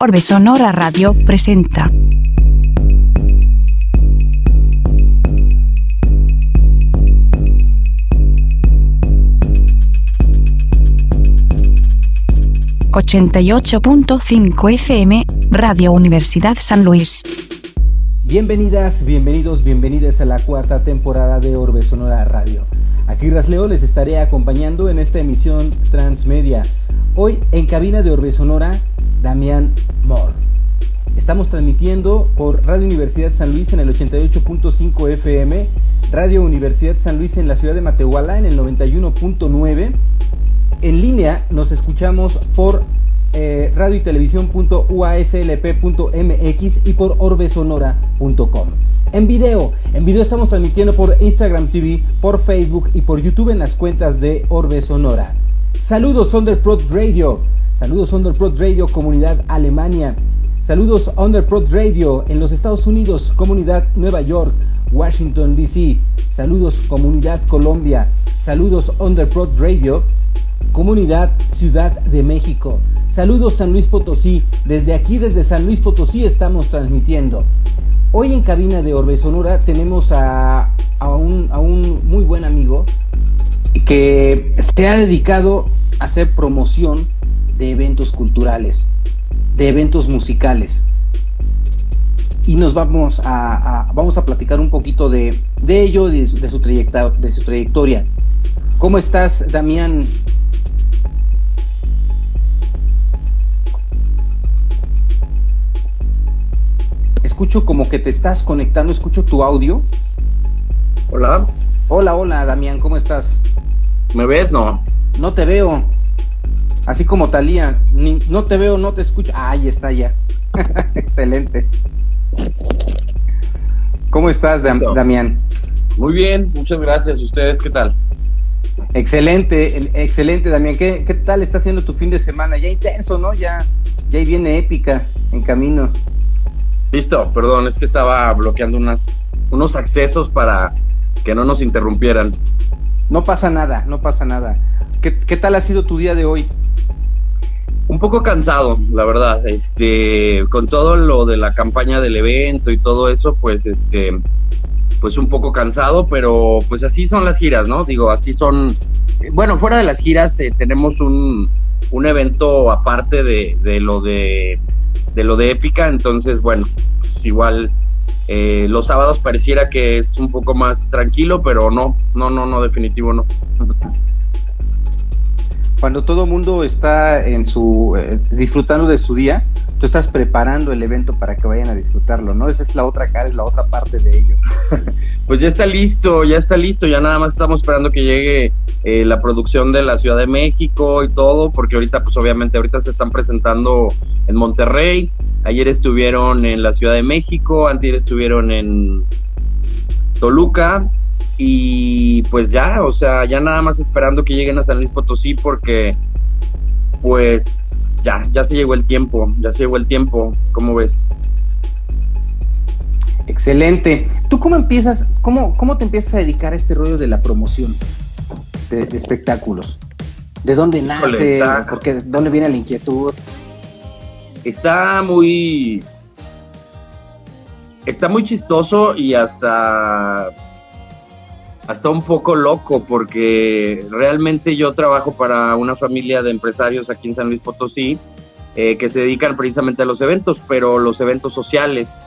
Orbe Sonora Radio presenta. ...88.5 FM... ...Radio Universidad San Luis. Bienvenidas, bienvenidos, bienvenidas a la cuarta temporada de Orbe Sonora Radio. Aquí Rasleo les estaré acompañando en esta emisión transmedia. Hoy en cabina de Orbe Sonora, Damián Moore. Estamos transmitiendo por Radio Universidad San Luis en el 88.5 FM, Radio Universidad San Luis en la ciudad de Matehuala en el 91.9. En línea nos escuchamos por eh, radio y televisión.uaslp.mx y por orbesonora.com. En video, en video estamos transmitiendo por Instagram TV, por Facebook y por YouTube en las cuentas de Orbe Sonora. Saludos Underprod Radio, saludos Underprod Radio Comunidad Alemania, saludos Underprod Radio en los Estados Unidos, Comunidad Nueva York, Washington DC, saludos Comunidad Colombia, saludos Underprod Radio, Comunidad Ciudad de México. Saludos San Luis Potosí. Desde aquí, desde San Luis Potosí, estamos transmitiendo. Hoy en cabina de Orbe Sonora tenemos a, un, muy buen amigo que se ha dedicado a hacer promoción de eventos culturales, de eventos musicales. Y nos vamos a, vamos a platicar un poquito de, ello, de, de, su de su trayectoria. ¿Cómo estás, Damián? escucho como que te estás conectando, escucho tu audio. Hola. Hola, hola, Damián, ¿cómo estás? ¿Me ves? No. No te veo. Así como Talía, no te veo, no te escucho. Ah, ahí está ya. Excelente. ¿Cómo estás, Damián? Muy bien, muchas gracias. ¿Ustedes qué tal? Excelente, excelente, Damián. ¿Qué, ¿Qué tal está haciendo tu fin de semana? Ya intenso, ¿no? Ya, ya viene épica en camino. Listo, perdón, es que estaba bloqueando unas, unos accesos para que no nos interrumpieran. No pasa nada, no pasa nada. ¿Qué, tal ha sido tu día de hoy? Un poco cansado, la verdad. Este, con todo lo de la campaña del evento y todo eso, pues este, pues un poco cansado, pero pues así son las giras, ¿no? Digo, así son. Bueno, fuera de las giras eh, tenemos un, un evento aparte de, de lo de de lo de épica, entonces bueno, pues igual eh, los sábados pareciera que es un poco más tranquilo, pero no, no, no, no, definitivo no. Cuando todo mundo está en su eh, disfrutando de su día, tú estás preparando el evento para que vayan a disfrutarlo, ¿no? Esa es la otra cara, es la otra parte de ello. pues ya está listo, ya está listo, ya nada más estamos esperando que llegue eh, la producción de la Ciudad de México y todo, porque ahorita, pues obviamente, ahorita se están presentando en Monterrey, ayer estuvieron en la Ciudad de México, antes estuvieron en Toluca, y pues ya, o sea, ya nada más esperando que lleguen a San Luis Potosí porque pues ya, ya se llegó el tiempo, ya se llegó el tiempo, ¿cómo ves? Excelente. ¿Tú cómo empiezas, cómo, cómo te empiezas a dedicar a este rollo de la promoción de, espectáculos? ¿De dónde nace? porque, ¿Dónde viene la inquietud? Está muy... Está muy chistoso y hasta hasta un poco loco porque realmente yo trabajo para una familia de empresarios aquí en San Luis Potosí eh, que se dedican precisamente a los eventos, pero los eventos sociales.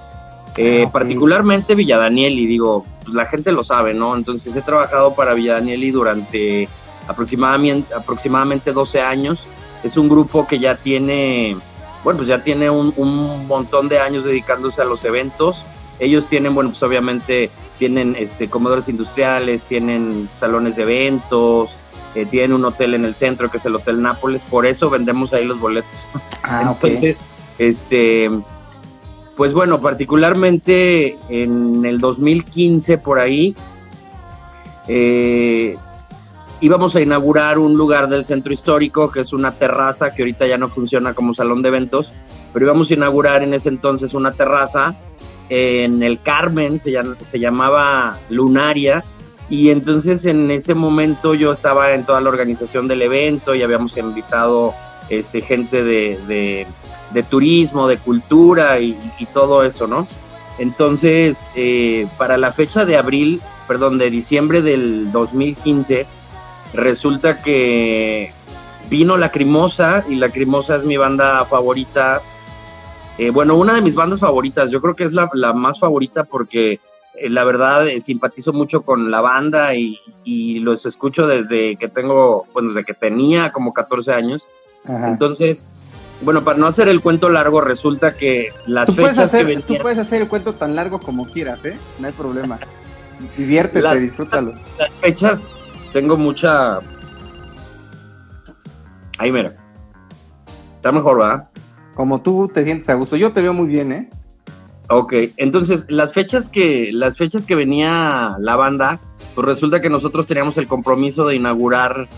Eh, ah, particularmente Villa Danieli, digo, pues la gente lo sabe, ¿no? Entonces he trabajado para Villa Danieli durante aproximadamente, aproximadamente 12 años. Es un grupo que ya tiene, bueno, pues ya tiene un, un montón de años dedicándose a los eventos. Ellos tienen, bueno, pues obviamente tienen este, comedores industriales, tienen salones de eventos, eh, tienen un hotel en el centro que es el Hotel Nápoles, por eso vendemos ahí los boletos. Ah, Entonces, este, pues bueno, particularmente en el 2015 por ahí, eh, íbamos a inaugurar un lugar del centro histórico que es una terraza que ahorita ya no funciona como salón de eventos, pero íbamos a inaugurar en ese entonces una terraza en el Carmen, se, se llamaba Lunaria, y entonces en ese momento yo estaba en toda la organización del evento y habíamos invitado este, gente de, de turismo, de cultura y, todo eso, ¿no? Entonces, eh, para la fecha de abril, perdón, de diciembre del 2015, resulta que vino Lacrimosa y Lacrimosa es mi banda favorita. Eh, bueno, una de mis bandas favoritas, yo creo que es la, la más favorita porque eh, la verdad eh, simpatizo mucho con la banda y, y, los escucho desde que tengo, bueno, desde que tenía como 14 años. Ajá. Entonces, bueno, para no hacer el cuento largo, resulta que las tú fechas puedes hacer, que venían, Tú puedes hacer el cuento tan largo como quieras, ¿eh? No hay problema. Diviértete, Las- disfrútalo. las fechas tengo mucha... Ahí mira. Está mejor, ¿verdad? Como tú te sientes a gusto. Yo te veo muy bien, ¿eh? Ok, entonces las fechas que las fechas que venía la banda, pues resulta que nosotros teníamos el compromiso de inaugurar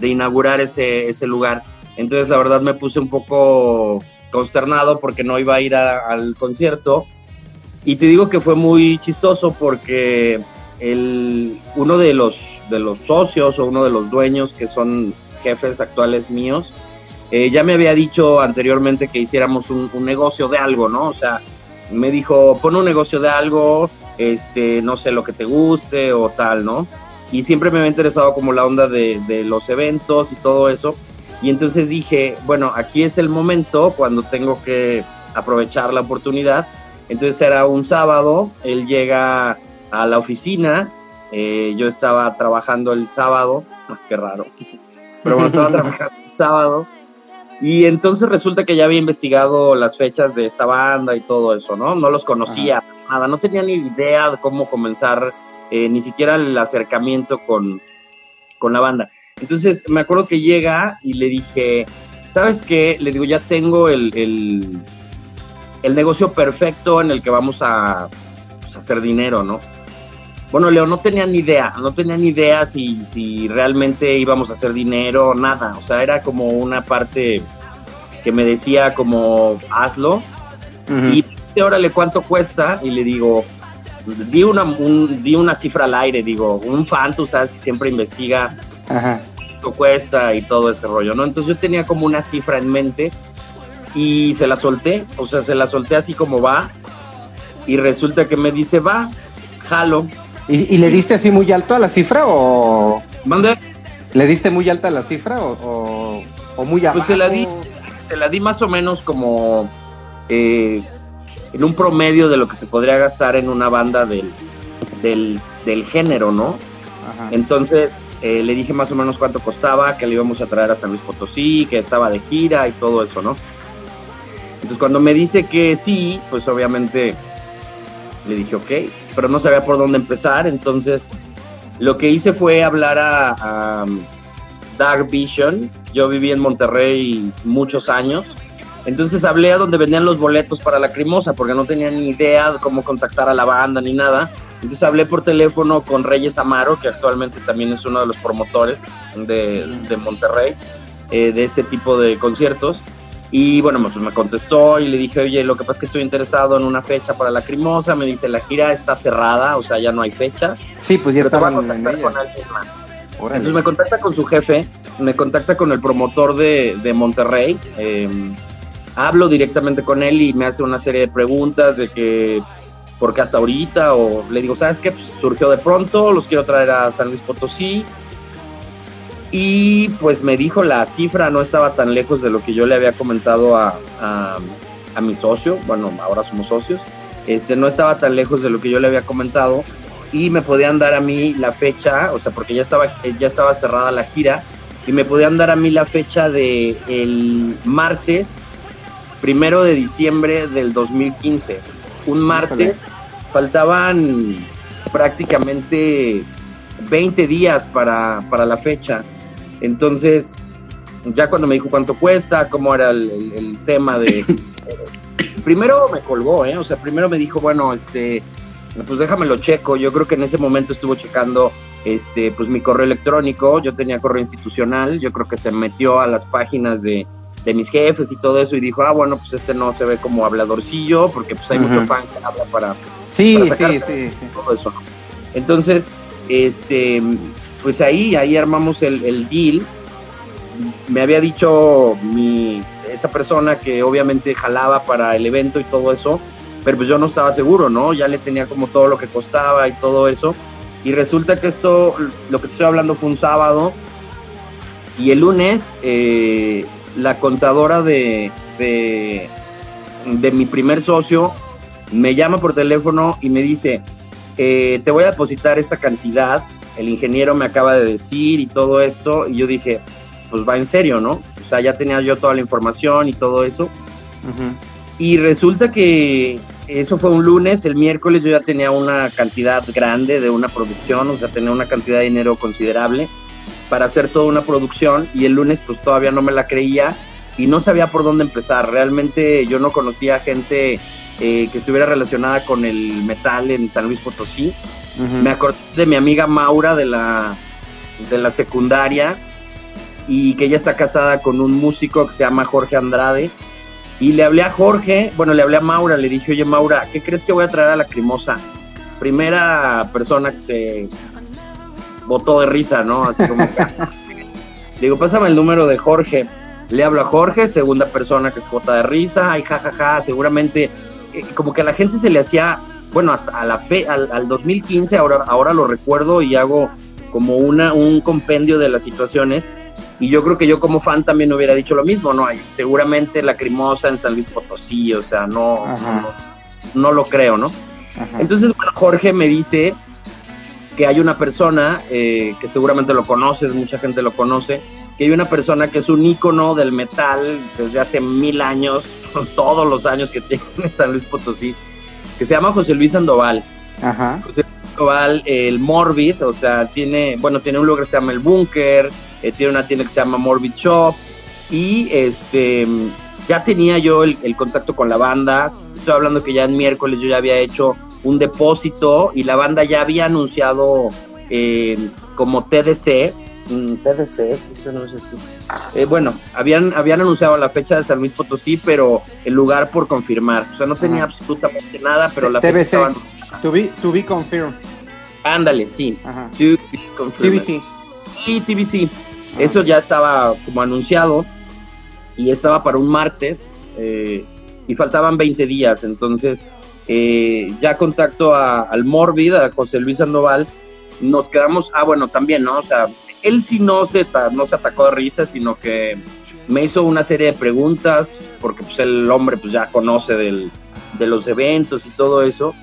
de inaugurar ese ese lugar. Entonces la verdad me puse un poco consternado porque no iba a ir a- al concierto y te digo que fue muy chistoso porque el uno de los de los socios o uno de los dueños que son jefes actuales míos eh, ya me había dicho anteriormente que hiciéramos un, un negocio de algo, ¿no? O sea, me dijo, pon un negocio de algo, este, no sé, lo que te guste o tal, ¿no? Y siempre me había interesado como la onda de, de los eventos y todo eso. Y entonces dije, bueno, aquí es el momento cuando tengo que aprovechar la oportunidad. Entonces era un sábado, él llega a la oficina, eh, yo estaba trabajando el sábado, ah, qué raro, pero bueno, estaba trabajando el sábado. Y entonces resulta que ya había investigado las fechas de esta banda y todo eso, ¿no? No los conocía, nada, no tenía ni idea de cómo comenzar, eh, ni siquiera el acercamiento con, con la banda. Entonces me acuerdo que llega y le dije, ¿sabes qué? Le digo, ya tengo el, el, el negocio perfecto en el que vamos a pues, hacer dinero, ¿no? Bueno, Leo, no tenía ni idea, no tenía ni idea si, si realmente íbamos a hacer dinero, nada. O sea, era como una parte que me decía como, hazlo. Y dice, órale, ¿cuánto cuesta? Y le digo, di una, un- di una cifra al aire, digo, un fan, tú sabes que siempre investiga Ajá. cuánto cuesta y todo ese rollo, ¿no? Entonces yo tenía como una cifra en mente y se la solté, o sea, se la solté así como va y resulta que me dice, va, jalo, ¿Y, y le diste así muy alto a la cifra o manda, le diste muy alta a la cifra o, o, o muy abajo? Pues se la di. te la di más o menos como eh, en un promedio de lo que se podría gastar en una banda del, del, del género, ¿no? Ajá. Entonces eh, le dije más o menos cuánto costaba, que le íbamos a traer a San Luis Potosí, que estaba de gira y todo eso, ¿no? Entonces cuando me dice que sí, pues obviamente le dije ok, pero no sabía por dónde empezar, entonces lo que hice fue hablar a, a Dark Vision, yo viví en Monterrey muchos años, entonces hablé a donde vendían los boletos para la Crimosa, porque no tenía ni idea de cómo contactar a la banda ni nada. Entonces hablé por teléfono con Reyes Amaro, que actualmente también es uno de los promotores de, de Monterrey, eh, de este tipo de conciertos. Y bueno, pues me contestó y le dije, oye, lo que pasa es que estoy interesado en una fecha para la Crimosa. Me dice, la gira está cerrada, o sea, ya no hay fechas. Sí, pues ya Pero te voy a estaban en contactar ella. con alguien más. Órale. Entonces me contacta con su jefe, me contacta con el promotor de, de Monterrey, eh, hablo directamente con él y me hace una serie de preguntas de que, ¿por qué hasta ahorita? O le digo, ¿sabes qué? Pues surgió de pronto, los quiero traer a San Luis Potosí. Y pues me dijo la cifra, no estaba tan lejos de lo que yo le había comentado a, a, a mi socio, bueno, ahora somos socios, este, no estaba tan lejos de lo que yo le había comentado y me podían dar a mí la fecha, o sea, porque ya estaba, ya estaba cerrada la gira, y me podían dar a mí la fecha de el martes primero de diciembre del 2015. Un martes, faltaban prácticamente 20 días para, para la fecha. Entonces, ya cuando me dijo cuánto cuesta, cómo era el, el- el tema de... primero me colgó, ¿eh? O sea, primero me dijo, bueno, este, pues déjamelo checo. Yo creo que en ese momento estuvo checando este, pues mi correo electrónico. Yo tenía correo institucional. Yo creo que se metió a las páginas de, de mis jefes y todo eso y dijo, ah, bueno, pues este no se ve como habladorcillo porque pues hay mucho fan que habla para Sí, para sí, sí, sí. todo eso. Entonces, este, pues ahí, ahí armamos el, el deal. Me había dicho mi, esta persona que obviamente jalaba para el evento y todo eso, pero pues yo no estaba seguro, ¿no? Ya le tenía como todo lo que costaba y todo eso. Y resulta que esto, lo que estoy hablando fue un sábado. Y el lunes, eh, la contadora de, de, de, mi primer socio me llama por teléfono y me dice, eh, te voy a depositar esta cantidad. El ingeniero me acaba de decir y todo esto. Y yo dije, pues va en serio, ¿no? O sea, ya tenía yo toda la información y todo eso. Y resulta que eso fue un lunes, el miércoles yo ya tenía una cantidad grande de una producción, o sea, tenía una cantidad de dinero considerable para hacer toda una producción y el lunes pues todavía no me la creía y no sabía por dónde empezar. Realmente yo no conocía gente eh, que estuviera relacionada con el metal en San Luis Potosí. Me acordé de mi amiga Maura de la, de la secundaria y que ella está casada con un músico que se llama Jorge Andrade y le hablé a Jorge, bueno, le hablé a Maura, le dije, oye Maura, ¿qué crees que voy a traer a la Crimosa? Primera persona que se botó de risa, ¿no? Así como que... digo, pásame el número de Jorge. Le hablo a Jorge, segunda persona que se bota de risa, ay, jajaja, ja, ja, seguramente, eh, como que a la gente se le hacía, bueno, hasta a la fe, al, al 2015, ahora, ahora lo recuerdo y hago como una, un compendio de las situaciones y yo creo que yo como fan también hubiera dicho lo mismo, ¿no? Hay seguramente lacrimosa en San Luis Potosí, o sea, no, no, no, lo creo, ¿no? Ajá. Entonces, bueno, Jorge me dice que hay una persona, eh, que seguramente lo conoces, mucha gente lo conoce, que hay una persona que es un ícono del metal desde hace mil años, todos los años que tiene San Luis Potosí, que se llama José Luis Sandoval. Ajá. José Luis Sandoval, el Morbid, o sea, tiene, bueno, tiene un lugar que se llama El Búnker, eh, tiene una tienda que se llama Morbid Shop y este ya tenía yo el, el, contacto con la banda. Estoy hablando que ya en miércoles yo ya había hecho un depósito y la banda ya había anunciado eh, como TDC. Mm, TDC, sí, no sé si. Eh, bueno, habían, habían anunciado la fecha de San Luis Potosí, pero el lugar por confirmar. O sea, no tenía absolutamente nada, pero la TBC. fecha estaba... To be, to be confirmed. Ándale, sí. Ajá. To be confirmed. TBC. Sí, TBC. Eso ya estaba como anunciado y estaba para un martes eh, y faltaban 20 días. Entonces eh, ya contacto a, al Morbid, a José Luis Sandoval. Nos quedamos, ah, bueno, también, ¿no? O sea, él sí no se, no se atacó de risa, sino que me hizo una serie de preguntas, porque pues el hombre pues ya conoce del, de los eventos y todo eso.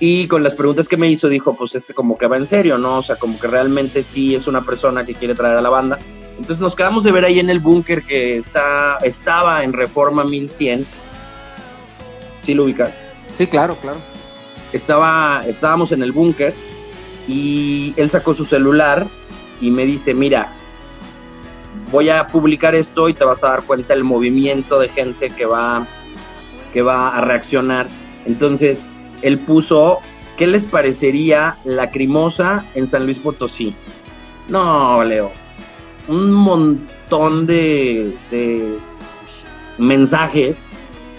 Y con las preguntas que me hizo, dijo, pues este como que va en serio, ¿no? O sea, como que realmente sí es una persona que quiere traer a la banda. Entonces nos quedamos de ver ahí en el búnker que está, estaba en Reforma 1100. ¿Sí lo ubicas? Sí, claro, claro. Estaba, estábamos en el búnker y él sacó su celular y me dice, mira, voy a publicar esto y te vas a dar cuenta el movimiento de gente que va, que va a reaccionar. Entonces, él puso, ¿qué les parecería Lacrimosa en San Luis Potosí? No, Leo, un montón de, mensajes.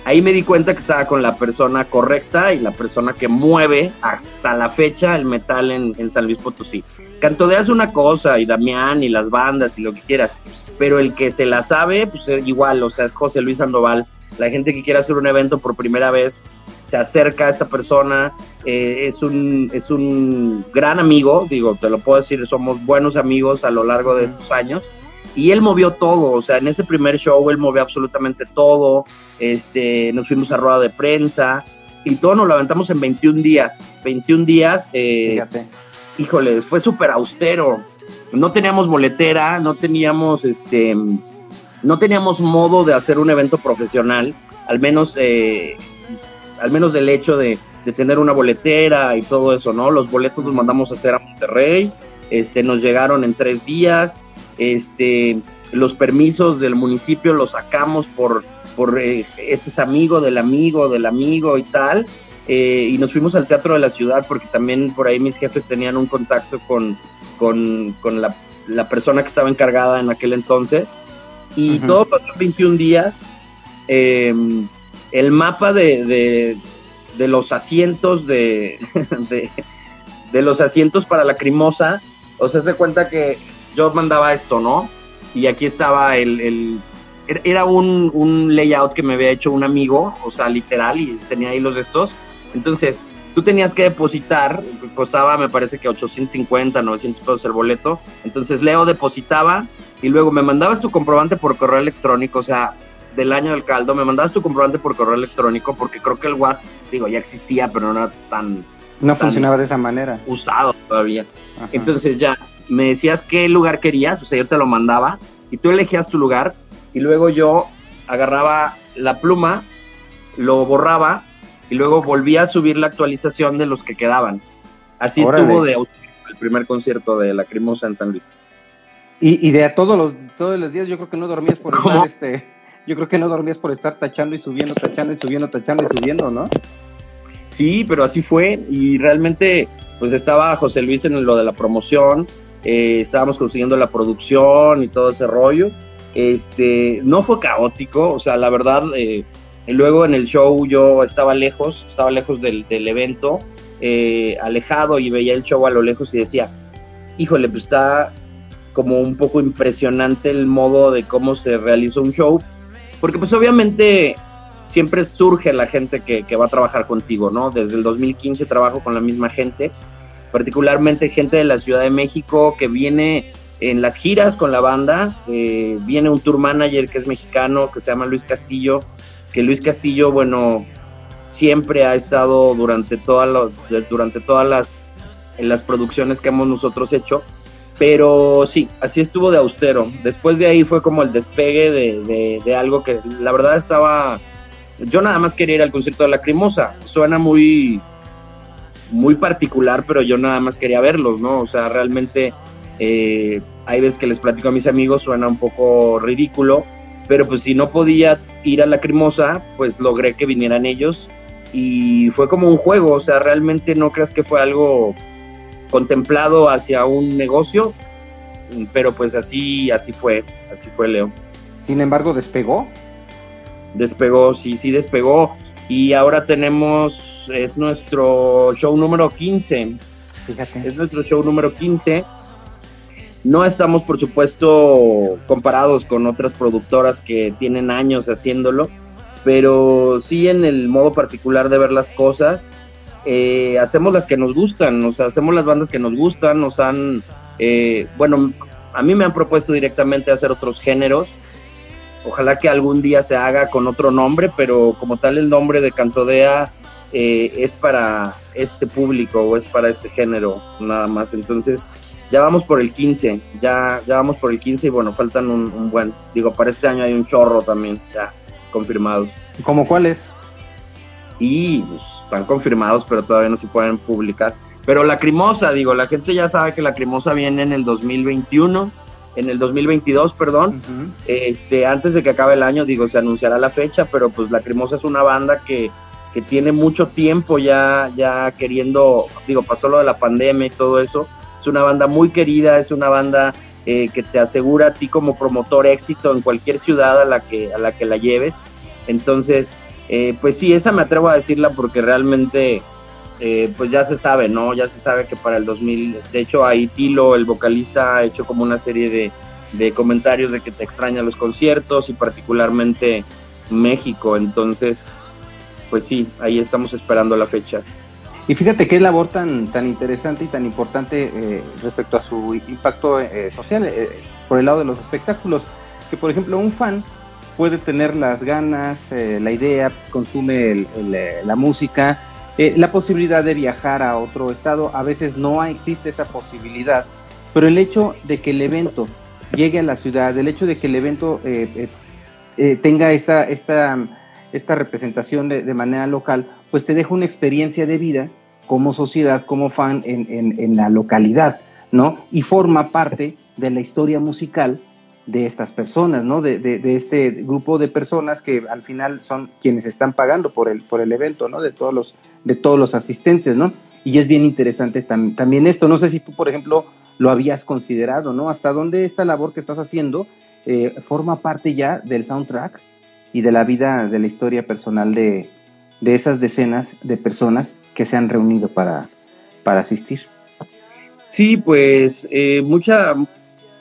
Ahí me di cuenta que estaba con la persona correcta y la persona que mueve hasta la fecha el metal en San Luis Potosí. Cantodeas una cosa y Damián y las bandas y lo que quieras, pero el que se la sabe, pues igual, o sea, es José Luis Sandoval. La gente que quiere hacer un evento por primera vez se acerca a esta persona, eh, es, un, es un gran amigo, digo, te lo puedo decir, somos buenos amigos a lo largo de estos años, y él movió todo, o sea, en ese primer show él movió absolutamente todo, este, nos fuimos a rueda de prensa, y todo nos lo aventamos en 21 días, 21 días, eh, Fíjate. Híjole, fue súper austero, no teníamos boletera, no teníamos, este, no teníamos modo de hacer un evento profesional, al menos... Eh, al menos del hecho de, de, tener una boletera y todo eso, ¿no? Los boletos los mandamos a hacer a Monterrey, este, nos llegaron en tres días, este, los permisos del municipio los sacamos por, por eh, este es amigo del amigo del amigo y tal, eh, y nos fuimos al Teatro de la Ciudad porque también por ahí mis jefes tenían un contacto con, con, con la, la, persona que estaba encargada en aquel entonces, y uh -huh. todo pasó 21 días. Eh, el mapa de, de, de los asientos de, de, de, los asientos para la crimosa, o sea, se cuenta que yo mandaba esto, ¿no? Y aquí estaba el, el, era un, un layout que me había hecho un amigo, o sea, literal, y tenía ahí los de estos. Entonces, tú tenías que depositar, costaba me parece que 850, 900 pesos el boleto. Entonces Leo depositaba y luego me mandabas tu comprobante por correo electrónico, o sea, del año del caldo, me mandabas tu comprobante por correo electrónico porque creo que el WhatsApp, digo, ya existía, pero no era tan... No funcionaba de esa manera. Usado todavía. Entonces ya, me decías qué lugar querías, o sea, yo te lo mandaba y tú elegías tu lugar y luego yo agarraba la pluma, lo borraba y luego volvía a subir la actualización de los que quedaban. Así estuvo de el primer concierto de Lacrimosa en San Luis. Y, y de todos los todos los días yo creo que no dormías por estar este yo creo que no dormías por estar tachando y subiendo, tachando y subiendo, tachando y subiendo, ¿no? Sí, pero así fue y realmente pues estaba José Luis en lo de la promoción, eh, estábamos consiguiendo la producción y todo ese rollo. Este, no fue caótico, o sea, la verdad, eh, luego en el show yo estaba lejos, estaba lejos del, evento, eh, alejado y veía el show a lo lejos y decía, híjole, pues está como un poco impresionante el modo de cómo se realizó un show, porque pues obviamente siempre surge la gente que, que, va a trabajar contigo, ¿no? Desde el 2015 trabajo con la misma gente, particularmente gente de la Ciudad de México que viene en las giras con la banda, eh, viene un tour manager que es mexicano, que se llama Luis Castillo, que Luis Castillo, bueno, siempre ha estado durante todas las, durante todas las, las producciones que hemos nosotros hecho, pero sí, así estuvo de austero. Después de ahí fue como el despegue de, de, algo que la verdad estaba. Yo nada más quería ir al concierto de la Lacrimosa. Suena muy, muy particular, pero yo nada más quería verlos, ¿no? O sea, realmente eh, hay veces que les platico a mis amigos, suena un poco ridículo, pero pues si no podía ir a la Lacrimosa, pues logré que vinieran ellos y fue como un juego, o sea, realmente no creas que fue algo contemplado hacia un negocio, pero pues así, así fue, así fue Leo. Sin embargo, despegó. Despegó, sí, sí despegó. Y ahora tenemos, es nuestro show número 15. Fíjate. Es nuestro show número 15. No estamos, por supuesto, comparados con otras productoras que tienen años haciéndolo, pero sí en el modo particular de ver las cosas eh, hacemos las que nos gustan, o sea, hacemos las bandas que nos gustan, nos han, eh, bueno, a mí me han propuesto directamente hacer otros géneros, ojalá que algún día se haga con otro nombre, pero como tal el nombre de Cantodea eh, es para este público o es para este género nada más, entonces ya vamos por el 15, ya, ya vamos por el 15 y bueno, faltan un, buen, digo, para este año hay un chorro también, ya confirmados. ¿Cómo cuáles? Y pues, están confirmados, pero todavía no se pueden publicar. Pero Lacrimosa, digo, la gente ya sabe que Lacrimosa viene en el 2021, en el 2022, perdón. este, antes de que acabe el año, digo, se anunciará la fecha, pero pues Lacrimosa es una banda que, que tiene mucho tiempo ya, ya queriendo, digo, pasó lo de la pandemia y todo eso. Es una banda muy querida, es una banda eh, que te asegura a ti como promotor éxito en cualquier ciudad a la que, a la, que la lleves. Entonces, eh, pues sí, esa me atrevo a decirla porque realmente, eh, pues ya se sabe, ¿no? Ya se sabe que para el 2000, de hecho ahí Tilo, el vocalista, ha hecho como una serie de, de comentarios de que te extrañan los conciertos y particularmente México, entonces, pues sí, ahí estamos esperando la fecha. Y fíjate qué labor tan, tan interesante y tan importante eh, respecto a su impacto social por el lado de los espectáculos, que por ejemplo un fan puede tener las ganas, eh, la idea, consume eh, la música, eh, la posibilidad de viajar a otro estado. A veces no existe esa posibilidad, pero el hecho de que el evento llegue a la ciudad, el hecho de que el evento tenga esa, esta, esta representación de, manera local, pues te deja una experiencia de vida como sociedad, como fan en, en, la localidad, ¿no? Y forma parte de la historia musical de estas personas, ¿no? De, de, este grupo de personas que al final son quienes están pagando por el, por el evento, ¿no? De todos los, de todos los asistentes, ¿no? Y es bien interesante también esto. No sé si tú, por ejemplo, lo habías considerado, ¿no? Hasta dónde esta labor que estás haciendo eh, forma parte ya del soundtrack y de la vida, de la historia personal de, de esas decenas de personas que se han reunido para, para asistir. Sí, pues eh, mucha,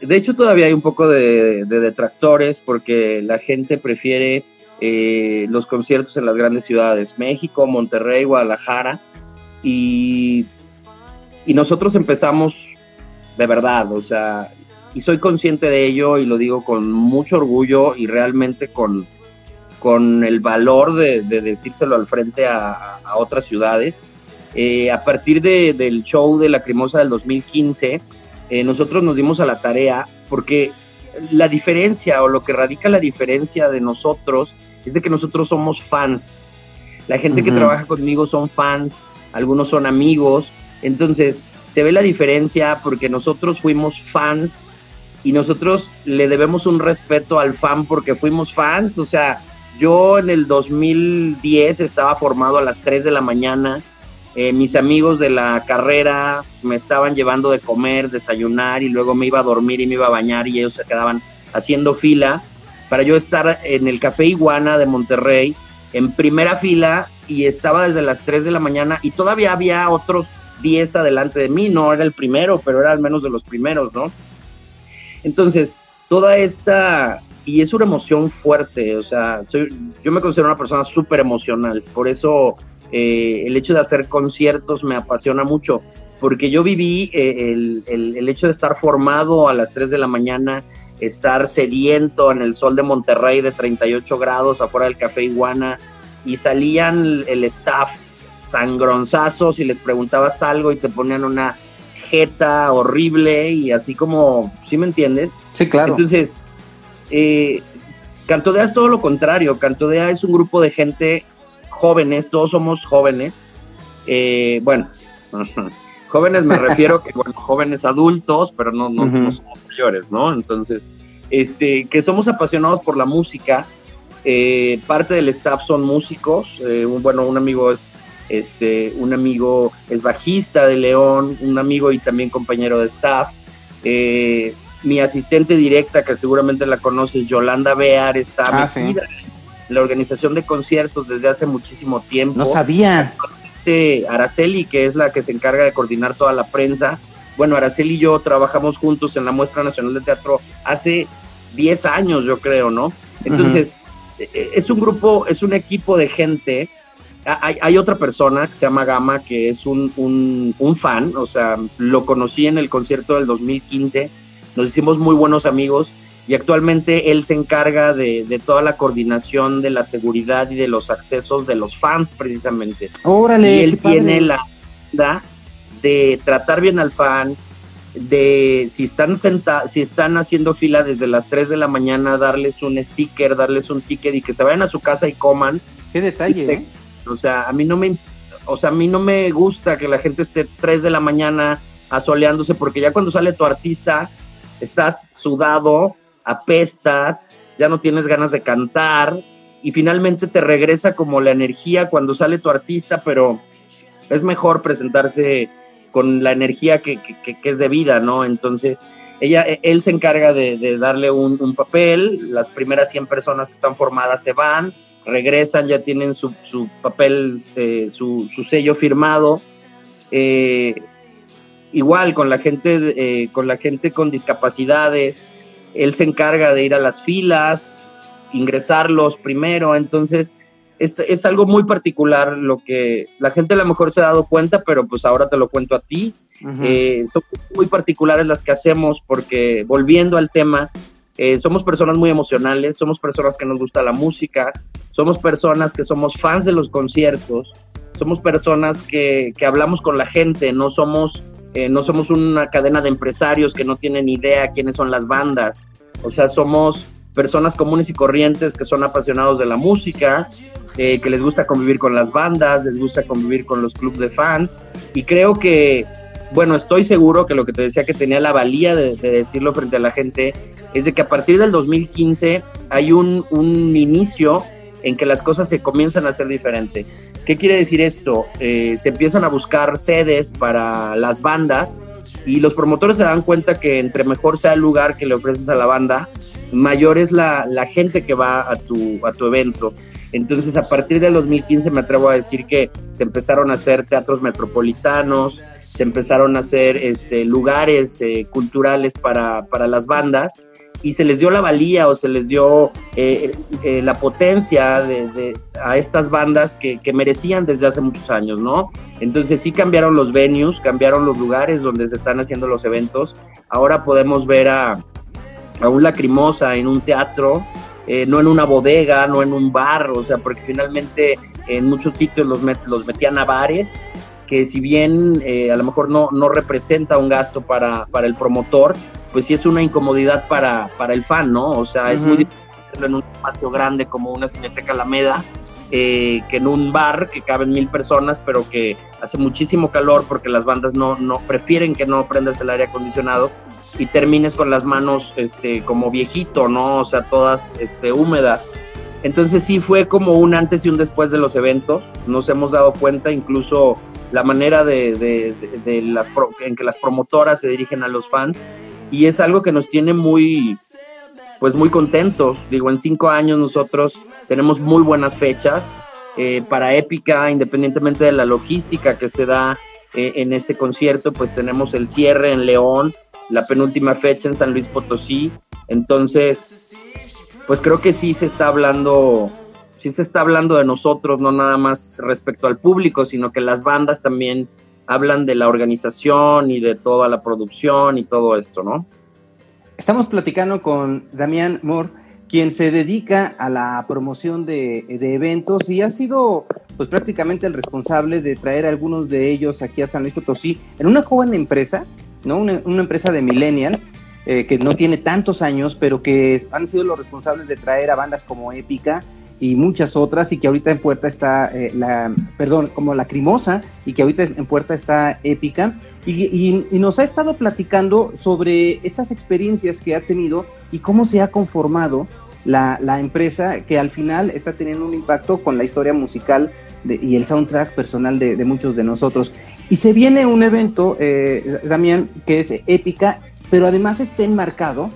de hecho todavía hay un poco de, detractores porque la gente prefiere eh, los conciertos en las grandes ciudades, México, Monterrey, Guadalajara, y, y nosotros empezamos de verdad, o sea, y soy consciente de ello y lo digo con mucho orgullo y realmente con, con el valor de, decírselo al frente a, otras ciudades. Eh, a partir del show de la Crimosa del 2015, eh, nosotros nos dimos a la tarea porque la diferencia o lo que radica la diferencia de nosotros es de que nosotros somos fans. La gente que trabaja conmigo son fans, algunos son amigos, entonces se ve la diferencia porque nosotros fuimos fans y nosotros le debemos un respeto al fan porque fuimos fans, o sea, yo en el 2010 estaba formado a las 3 de la mañana, eh, mis amigos de la carrera me estaban llevando de comer, desayunar y luego me iba a dormir y me iba a bañar y ellos se quedaban haciendo fila para yo estar en el Café Iguana de Monterrey en primera fila y estaba desde las 3 de la mañana y todavía había otros 10 adelante de mí, no era el primero, pero era al menos de los primeros, ¿no? Entonces, toda esta, y es una emoción fuerte, o sea, yo me considero una persona súper emocional, por eso eh, el hecho de hacer conciertos me apasiona mucho, porque yo viví eh, el, hecho de estar formado a las 3 de la mañana, estar sediento en el sol de Monterrey de 38 grados afuera del Café Iguana, y salían el staff sangronzazos y les preguntabas algo y te ponían una jeta horrible y así como, ¿sí me entiendes? Sí, claro. Entonces, eh, Cantodea es todo lo contrario, Cantodea es un grupo de gente jóvenes, todos somos jóvenes, eh, bueno, jóvenes me refiero que, bueno, jóvenes adultos, pero no, no, somos mayores, ¿no? Entonces, este, que somos apasionados por la música, eh, parte del staff son músicos, eh, bueno, un amigo es este, un amigo es bajista de León, un amigo y también compañero de staff. Eh, mi asistente directa, que seguramente la conoces, Yolanda Bear, está ah, metida en la organización de conciertos desde hace muchísimo tiempo. No sabía. Araceli, que es la que se encarga de coordinar toda la prensa. Bueno, Araceli y yo trabajamos juntos en la Muestra Nacional de Teatro hace 10 años, yo creo, ¿no? Entonces, e, es un grupo, es un equipo de gente hay, otra persona que se llama Gama que es un, un, fan, o sea, lo conocí en el concierto del 2015, nos hicimos muy buenos amigos y actualmente él se encarga de, toda la coordinación de la seguridad y de los accesos de los fans precisamente. Órale. Y él tiene la de tratar bien al fan, de si están senta si están haciendo fila desde las 3 de la mañana, darles un sticker, darles un ticket y que se vayan a su casa y coman. Qué detalle, ¿eh? O sea, a mí no me, o sea, a mí no me gusta que la gente esté 3 de la mañana asoleándose porque ya cuando sale tu artista estás sudado, apestas, ya no tienes ganas de cantar y finalmente te regresa como la energía cuando sale tu artista, pero es mejor presentarse con la energía que, que, que es de vida, ¿no? Entonces, ella, él se encarga de, darle un, un, papel, las primeras 100 personas que están formadas se van, regresan, ya tienen su, su papel, eh, su, su, sello firmado. Eh, igual con la gente, eh, con la gente con discapacidades, él se encarga de ir a las filas, ingresarlos primero, entonces es, es, algo muy particular lo que la gente a lo mejor se ha dado cuenta, pero pues ahora te lo cuento a ti. son muy particulares las que hacemos porque volviendo al tema, eh, somos personas muy emocionales, somos personas que nos gusta la música, somos personas que somos fans de los conciertos, somos personas que, que hablamos con la gente, no somos, eh, no somos una cadena de empresarios que no tienen idea quiénes son las bandas, o sea, somos personas comunes y corrientes que son apasionados de la música, eh, que les gusta convivir con las bandas, les gusta convivir con los clubes de fans, y creo que bueno, estoy seguro que lo que te decía que tenía la valía de, decirlo frente a la gente es de que a partir del 2015 hay un, inicio en que las cosas se comienzan a hacer diferente. ¿Qué quiere decir esto? Eh, se empiezan a buscar sedes para las bandas y los promotores se dan cuenta que entre mejor sea el lugar que le ofreces a la banda, mayor es la, la gente que va a tu, a tu evento. Entonces, a partir del 2015 me atrevo a decir que se empezaron a hacer teatros metropolitanos, se empezaron a hacer este, lugares eh, culturales para, para, las bandas y se les dio la valía o se les dio eh, eh, la potencia de, a estas bandas que, que, merecían desde hace muchos años, ¿no? Entonces sí cambiaron los venues, cambiaron los lugares donde se están haciendo los eventos. Ahora podemos ver a, a un lacrimosa en un teatro, no en una bodega, no en un bar, o sea, porque finalmente en muchos sitios los, los metían a bares que si bien eh, a lo mejor no, no representa un gasto para, para, el promotor, pues sí es una incomodidad para, para el fan, ¿no? O sea, es muy difícil hacerlo en un espacio grande como una Cineteca Alameda, eh, que en un bar que caben mil personas, pero que hace muchísimo calor porque las bandas no, no prefieren que no prendas el aire acondicionado y termines con las manos este, como viejito, ¿no? O sea, todas este, húmedas. Entonces sí fue como un antes y un después de los eventos. Nos hemos dado cuenta, incluso la manera de, las en que las promotoras se dirigen a los fans. Y es algo que nos tiene muy pues muy contentos. Digo en cinco años nosotros tenemos muy buenas fechas eh, para épica independientemente de la logística que se da eh, en este concierto pues tenemos el cierre en León la penúltima fecha en San Luis Potosí. Entonces pues creo que sí se está hablando sí se está hablando de nosotros, no nada más respecto al público, sino que las bandas también hablan de la organización y de toda la producción y todo esto, ¿no? Estamos platicando con Damián Moore, quien se dedica a la promoción de, eventos y ha sido pues prácticamente el responsable de traer algunos de ellos aquí a San Luis Potosí en una joven empresa, ¿no? Una, empresa de millennials eh, que no tiene tantos años, pero que han sido los responsables de traer a bandas como Épica, y muchas otras y que ahorita en puerta está eh, la, perdón, como la crimosa y que ahorita en puerta está épica y, nos ha estado platicando sobre estas experiencias que ha tenido y cómo se ha conformado la, empresa que al final está teniendo un impacto con la historia musical y el soundtrack personal de, muchos de nosotros. Y se viene un evento, eh, Damián, que es épica, pero además está enmarcado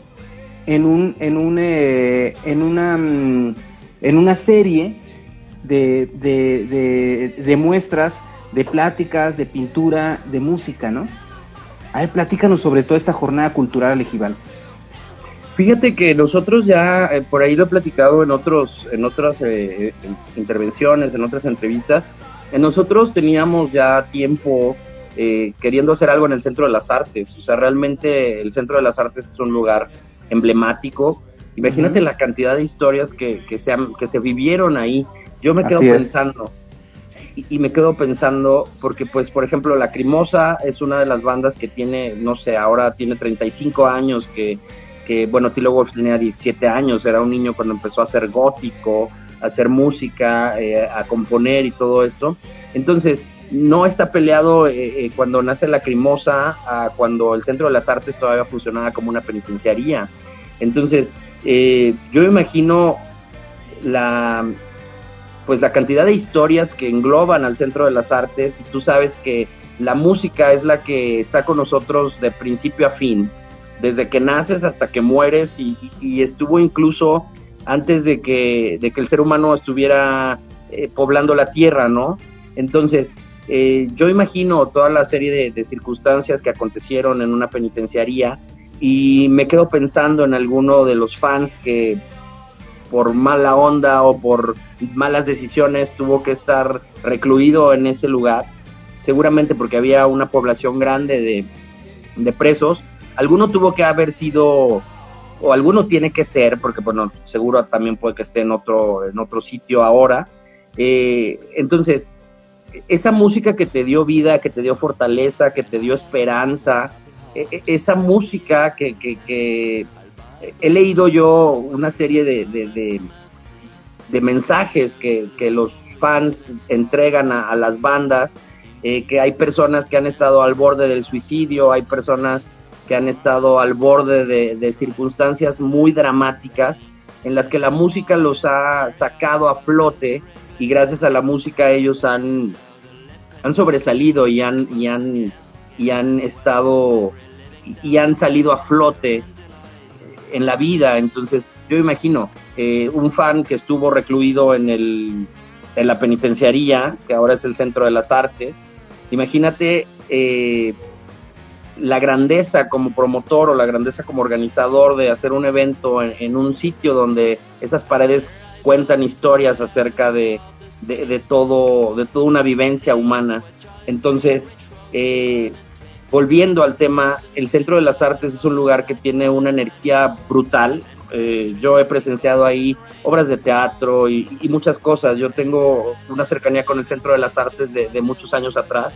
en un, en un, eh, en una mm, en una serie de, de, muestras, de pláticas, de pintura, de música, ¿no? A ver, platícanos sobre toda esta jornada cultural alejival. Fíjate que nosotros ya, eh, por ahí lo he platicado en, otros, en otras eh, intervenciones, en otras entrevistas, en nosotros teníamos ya tiempo eh, queriendo hacer algo en el Centro de las Artes. O sea, realmente el Centro de las Artes es un lugar emblemático Imagínate la cantidad de historias que, que, se que se vivieron ahí. Yo me quedo pensando, y, me quedo pensando, porque pues, por ejemplo, La Crimosa es una de las bandas que tiene, no sé, ahora tiene 35 años, que, que bueno, Tilo Wolf tenía 17 años, era un niño cuando empezó a hacer gótico, a hacer música, eh, a componer y todo esto. Entonces, no está peleado eh, eh, cuando nace La Crimosa a cuando el Centro de las Artes todavía funcionaba como una penitenciaría. Entonces, eh, yo imagino la pues la cantidad de historias que engloban al centro de las artes y tú sabes que la música es la que está con nosotros de principio a fin, desde que naces hasta que mueres y, estuvo incluso antes de que, de que el ser humano estuviera eh, poblando la tierra, ¿no? Entonces, eh, yo imagino toda la serie de, circunstancias que acontecieron en una penitenciaría y me quedo pensando en alguno de los fans que por mala onda o por malas decisiones tuvo que estar recluido en ese lugar, seguramente porque había una población grande de, presos, alguno tuvo que haber sido o alguno tiene que ser, porque bueno, seguro también puede que esté en otro, en otro sitio ahora. Eh, entonces, esa música que te dio vida, que te dio fortaleza, que te dio esperanza, e, e, esa música que, he leído yo una serie de, de, mensajes que, los fans entregan a, las bandas, eh, que hay personas que han estado al borde del suicidio, hay personas que han estado al borde de, circunstancias muy dramáticas en las que la música los ha sacado a flote y gracias a la música ellos han, han sobresalido y han, y han y han estado y han salido a flote en la vida. Entonces, yo imagino eh, un fan que estuvo recluido en, el, en la penitenciaría, que ahora es el Centro de las Artes, Imagínate eh, la grandeza como promotor o la grandeza como organizador de hacer un evento en, un sitio donde esas paredes cuentan historias acerca de, todo, de toda una vivencia humana. Entonces, eh, volviendo al tema, el Centro de las Artes es un lugar que tiene una energía brutal. Eh, yo he presenciado ahí obras de teatro y, muchas cosas. Yo tengo una cercanía con el Centro de las Artes de muchos años atrás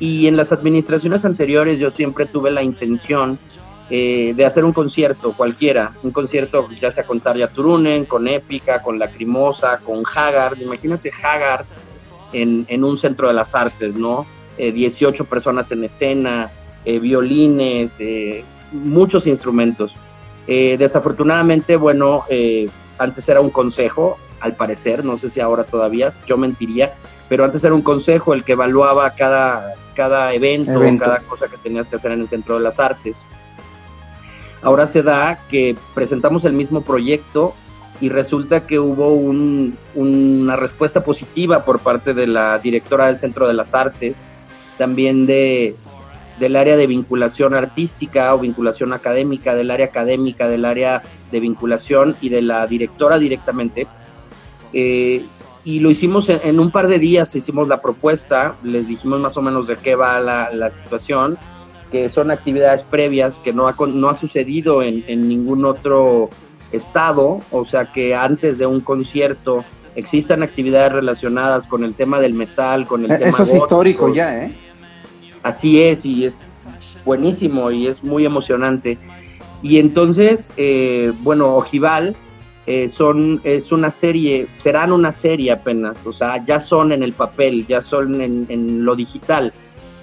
y en las administraciones anteriores yo siempre tuve la intención eh, de hacer un concierto cualquiera, un concierto ya sea con Tarja Turunen, con Épica, con Lacrimosa, con Haggard, imagínate Haggard en, en un centro de las artes, ¿no? 18 eh, personas en escena, eh, violines, muchos instrumentos. desafortunadamente, bueno, antes era un consejo, al parecer, no sé si ahora todavía, yo mentiría, pero antes era un consejo el que evaluaba cada, cada evento, cada cosa que tenías que hacer en el Centro de las Artes. Ahora se da que presentamos el mismo proyecto y resulta que hubo una respuesta positiva por parte de la directora del Centro de las Artes, también de, del área de vinculación artística o vinculación académica, del área académica, del área de vinculación y de la directora directamente. Eh, y lo hicimos en, un par de días, hicimos la propuesta, les dijimos más o menos de qué va la, situación, que son actividades previas que no ha, no ha sucedido en, ningún otro estado, o sea que antes de un concierto existan actividades relacionadas con el tema del metal, con el eh, tema... Eso es histórico ya, ¿eh? Así es, y es buenísimo y es muy emocionante. Y entonces, eh, bueno, Ojival eh, son, es una serie, serán una serie apenas, o sea, ya son en el papel, ya son en, lo digital,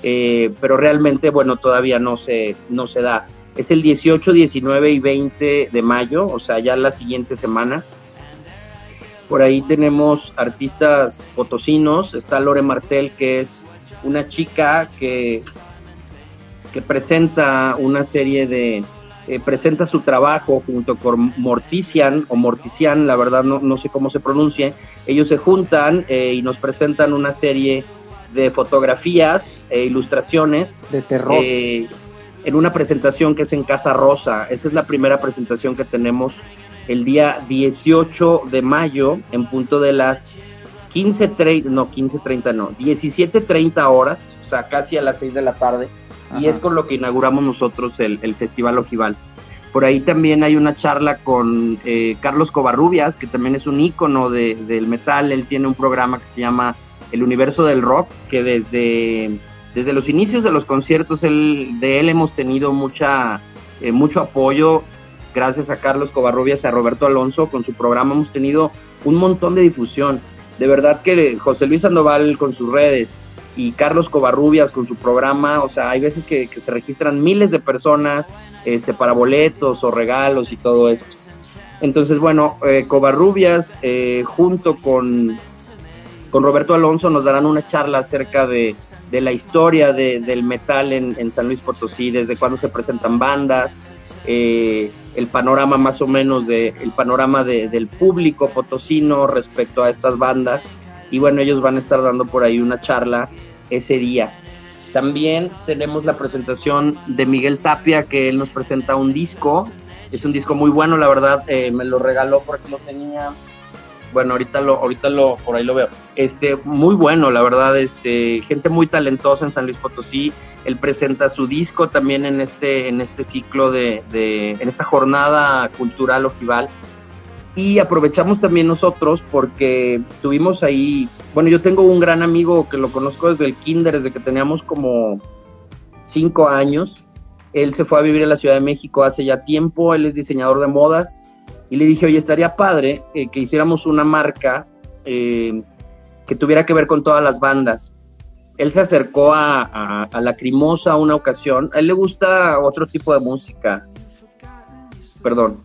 eh, pero realmente, bueno, todavía no se, no se da. Es el 18, 19 y 20 de mayo, o sea, ya la siguiente semana. Por ahí tenemos artistas potosinos, está Lore Martel, que es una chica que, que presenta una serie de, eh, presenta su trabajo junto con Mortician o Mortician, la verdad no, no sé cómo se pronuncie. Ellos se juntan eh, y nos presentan una serie de fotografías e ilustraciones. De terror. Eh, en una presentación que es en Casa Rosa. Esa es la primera presentación que tenemos el día 18 de mayo en punto de las 15.30, no, 15.30 no, 17.30 horas, o sea, casi a las 6 de la tarde y es con lo que inauguramos nosotros el, Festival Ojival. Por ahí también hay una charla con eh, Carlos Covarrubias, que también es un ícono del metal. Él tiene un programa que se llama El Universo del Rock, que desde, desde los inicios de los conciertos de él hemos tenido mucha, eh, mucho apoyo. Gracias a Carlos Covarrubias y a Roberto Alonso, con su programa hemos tenido un montón de difusión. De verdad que José Luis Sandoval con sus redes, y Carlos Covarrubias con su programa, o sea, hay veces que, se registran miles de personas este, para boletos o regalos y todo esto. Entonces, bueno, eh, Covarrubias eh, junto con, con Roberto Alonso nos darán una charla acerca de, la historia del metal en, San Luis Potosí, desde cuándo se presentan bandas, eh, el panorama más o menos de, el panorama del público potosino respecto a estas bandas. Y bueno, ellos van a estar dando por ahí una charla ese día. También tenemos la presentación de Miguel Tapia, que él nos presenta un disco. Es un disco muy bueno, la verdad, eh, me lo regaló porque lo tenía. Bueno, ahorita lo, ahorita lo, por ahí lo veo. Este, muy bueno, la verdad, este, gente muy talentosa en San Luis Potosí. Él presenta su disco también en este, en este ciclo de, de en esta jornada cultural ojival y aprovechamos también nosotros porque tuvimos ahí, bueno, yo tengo un gran amigo que lo conozco desde el kinder, desde que teníamos como cinco años. Él se fue a vivir en la Ciudad de México hace ya tiempo, él es diseñador de modas y le dije, oye, estaría padre eh, que hiciéramos una marca eh, que tuviera que ver con todas las bandas. Él se acercó a, a, a Lacrimosa una ocasión, a él le gusta otro tipo de música, perdón,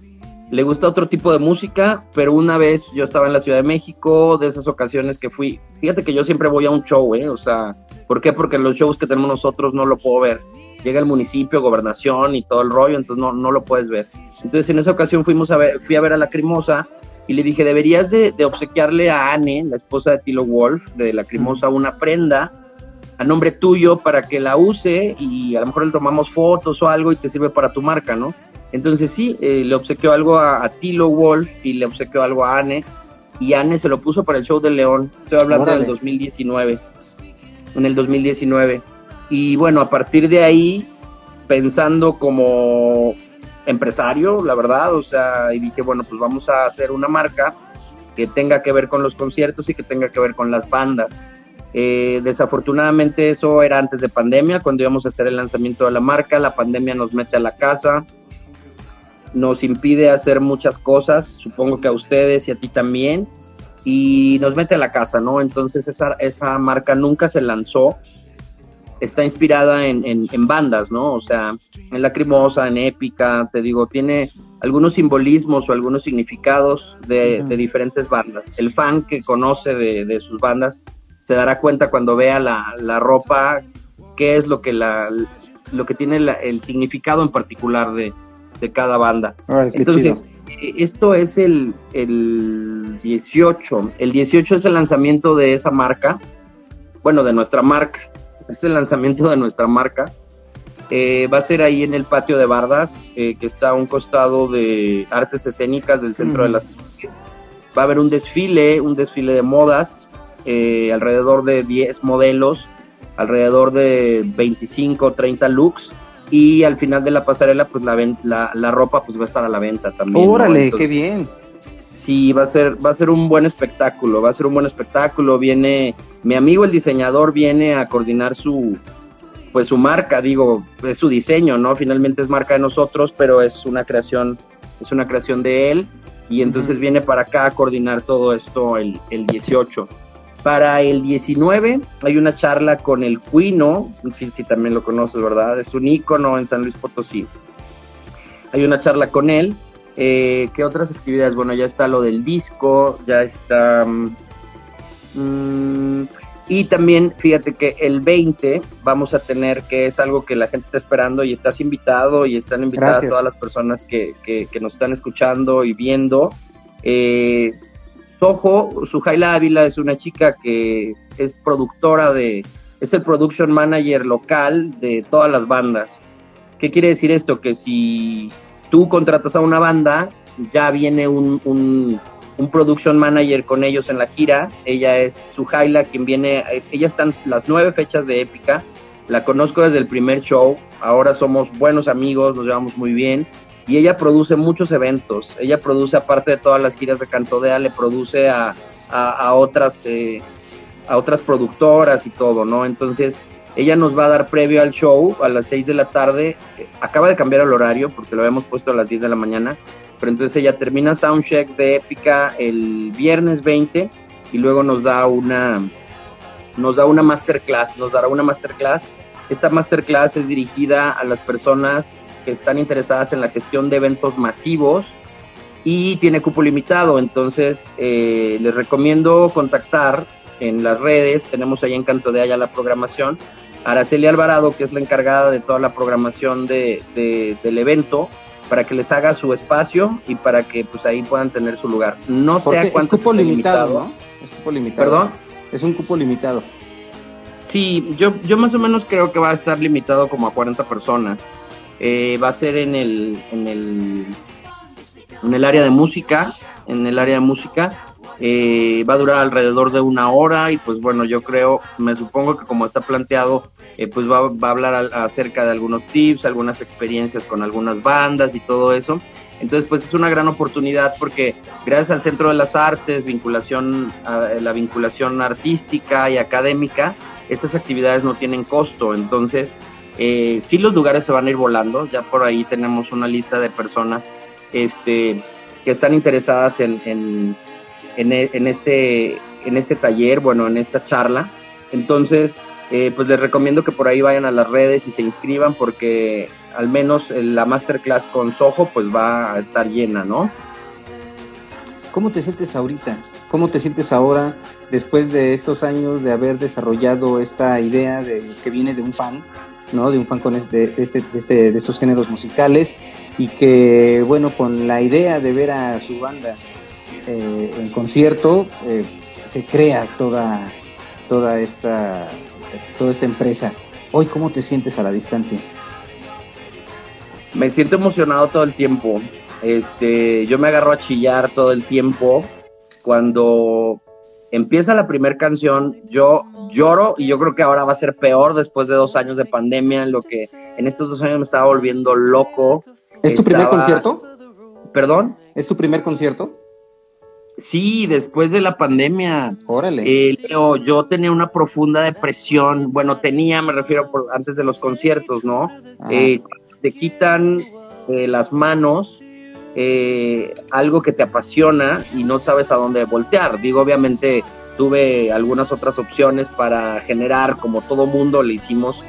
le gusta otro tipo de música, pero una vez yo estaba en la Ciudad de México, de esas ocasiones que fui, fíjate que yo siempre voy a un show, ¿eh? O sea, ¿por qué? Porque los shows que tenemos nosotros no lo puedo ver. Llega el municipio, gobernación y todo el rollo, entonces no, no lo puedes ver. Entonces en esa ocasión fuimos a ver, fui a ver a la Crimosa y le dije, deberías de, obsequiarle a Anne, la esposa de Tilo Wolf, de la Crimosa, una prenda a nombre tuyo para que la use y a lo mejor le tomamos fotos o algo y te sirve para tu marca, ¿no? Entonces sí, eh, le obsequió algo a, Tilo Wolf y le obsequió algo a Anne y Anne se lo puso para el show de León, estoy hablando del 2019, en el 2019. Y bueno, a partir de ahí, pensando como empresario, la verdad, o sea, y dije, bueno, pues vamos a hacer una marca que tenga que ver con los conciertos y que tenga que ver con las bandas. Eh, desafortunadamente eso era antes de pandemia, cuando íbamos a hacer el lanzamiento de la marca, la pandemia nos mete a la casa, nos impide hacer muchas cosas, supongo que a ustedes y a ti también, y nos mete a la casa, ¿no? Entonces esa, esa marca nunca se lanzó, está inspirada en, en, bandas, ¿no? O sea, en Lacrimosa, en Épica, te digo, tiene algunos simbolismos o algunos significados de, de diferentes bandas. El fan que conoce de, de, sus bandas se dará cuenta cuando vea la, la ropa, qué es lo que, la, lo que tiene el significado en particular de, de cada banda. Entonces, eh, esto es el, el 18. El 18 es el lanzamiento de esa marca, bueno, de nuestra marca es el lanzamiento de nuestra marca. Eh, va a ser ahí en el patio de Bardas, eh, que está a un costado de artes escénicas del centro de las... Va a haber un desfile, un desfile de modas, eh, alrededor de 10 modelos, alrededor de 25 30 looks y al final de la pasarela pues la, la, la ropa pues va a estar a la venta también. Órale, qué bien sí va a ser va a ser un buen espectáculo, va a ser un buen espectáculo. Viene mi amigo el diseñador viene a coordinar su pues su marca, digo, es su diseño, ¿no? Finalmente es marca de nosotros, pero es una creación es una creación de él y entonces viene para acá a coordinar todo esto el, el 18. Para el 19 hay una charla con el Cuino, si sí, también lo conoces, ¿verdad? Es un ícono en San Luis Potosí. Hay una charla con él eh, ¿Qué otras actividades? Bueno, ya está lo del disco, ya está... Mm, y también, fíjate que el 20 vamos a tener, que es algo que la gente está esperando y estás invitado y están invitadas todas las personas que, que, nos están escuchando y viendo. Eh, Soho, Sujaila Ávila es una chica que es productora de, es el production manager local de todas las bandas. ¿Qué quiere decir esto? Que si tú contratas a una banda, ya viene un, un, production manager con ellos en la gira, ella es Suhaila, quien viene, ella están las nueve fechas de Épica, la conozco desde el primer show, ahora somos buenos amigos, nos llevamos muy bien, y ella produce muchos eventos, ella produce aparte de todas las giras de Cantodea, le produce a, a, otras... Eh, a otras productoras y todo, ¿no? Entonces, ella nos va a dar previo al show a las 6 de la tarde. Acaba de cambiar el horario porque lo habíamos puesto a las 10 de la mañana. Pero entonces ella termina Soundcheck de Épica el viernes 20 y luego nos da una nos da una masterclass, nos dará una masterclass. Esta masterclass es dirigida a las personas que están interesadas en la gestión de eventos masivos y tiene cupo limitado. Entonces eh, les recomiendo contactar en las redes, tenemos ahí en Canto de Haya la programación Araceli Alvarado, que es la encargada de toda la programación de, del evento, para que les haga su espacio y para que pues ahí puedan tener su lugar. No sé cuánto es cupo limitado, ¿no? Es cupo limitado. ¿Perdón? Es un cupo limitado. Sí, yo, yo más o menos creo que va a estar limitado como a 40 personas. Eh, va a ser en el, en el en el área de música, en el área de música eh, va a durar alrededor de una hora y pues bueno, yo creo, me supongo que como está planteado, eh, pues va, a hablar acerca de algunos tips, algunas experiencias con algunas bandas y todo eso. Entonces, pues es una gran oportunidad porque gracias al Centro de las Artes, vinculación, la vinculación artística y académica, esas actividades no tienen costo. Entonces, eh, sí los lugares se van a ir volando. Ya por ahí tenemos una lista de personas este, que están interesadas en e, en, este, en este taller, bueno, en esta charla. Entonces, eh, pues les recomiendo que por ahí vayan a las redes y se inscriban porque al menos la masterclass con Soho pues va a estar llena, ¿no? ¿Cómo te sientes ahorita? ¿Cómo te sientes ahora después de estos años de haber desarrollado esta idea de que viene de un fan, ¿no? De un fan con este, este, este, de estos géneros musicales y que, bueno, con la idea de ver a su banda eh, en concierto eh, se crea toda, toda esta toda esta empresa. Hoy, ¿cómo te sientes a la distancia? Me siento emocionado todo el tiempo. Este, yo me agarro a chillar todo el tiempo. Cuando empieza la primera canción, yo lloro y yo creo que ahora va a ser peor después de dos años de pandemia, en lo que en estos dos años me estaba volviendo loco. ¿Es tu primer concierto? ¿Perdón? ¿Es tu primer concierto? Sí, después de la pandemia. Órale. Eh, yo tenía una profunda depresión. Bueno, tenía, me refiero por, antes de los conciertos, ¿no? Eh, te quitan eh, las manos, eh, algo que te apasiona y no sabes a dónde voltear. Digo, obviamente tuve algunas otras opciones para generar, como todo mundo le hicimos,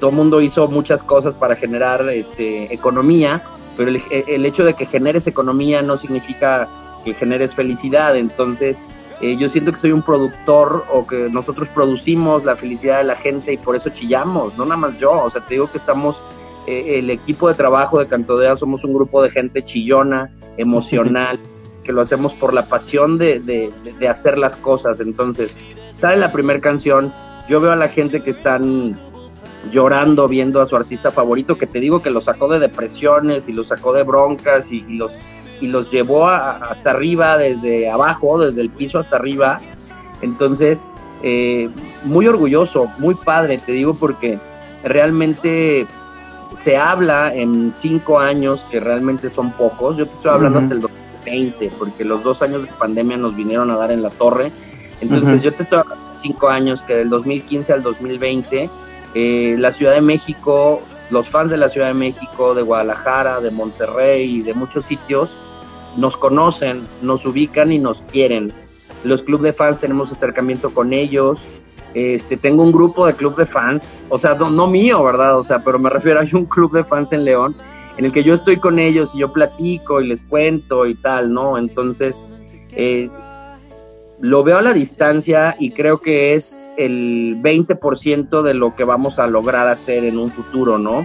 todo mundo hizo muchas cosas para generar este, economía, pero el, el hecho de que generes economía no significa que generes felicidad. Entonces, eh, yo siento que soy un productor o que nosotros producimos la felicidad de la gente y por eso chillamos, no nada más yo. O sea, te digo que estamos, eh, el equipo de trabajo de Cantodea somos un grupo de gente chillona, emocional. que lo hacemos por la pasión de, de, de hacer las cosas. Entonces, sale la primera canción, yo veo a la gente que están llorando viendo a su artista favorito, que te digo que lo sacó de depresiones y lo sacó de broncas y, y los y los llevó hasta arriba, desde abajo, desde el piso hasta arriba. Entonces, eh, muy orgulloso, muy padre, te digo, porque realmente se habla en cinco años, que realmente son pocos. Yo te estoy hablando hasta el 2020, porque los dos años de pandemia nos vinieron a dar en la torre. Entonces, yo te estoy hablando de cinco años, que del 2015 al 2020, eh, la Ciudad de México, los fans de la Ciudad de México, de Guadalajara, de Monterrey y de muchos sitios, nos conocen, nos ubican y nos quieren. Los clubes de fans tenemos acercamiento con ellos. Este, tengo un grupo de club de fans, o sea, no, mío, ¿verdad? O sea, pero me refiero a un club de fans en León en el que yo estoy con ellos y yo platico y les cuento y tal, ¿no? Entonces, eh, lo veo a la distancia y creo que es el 20% de lo que vamos a lograr hacer en un futuro, ¿no?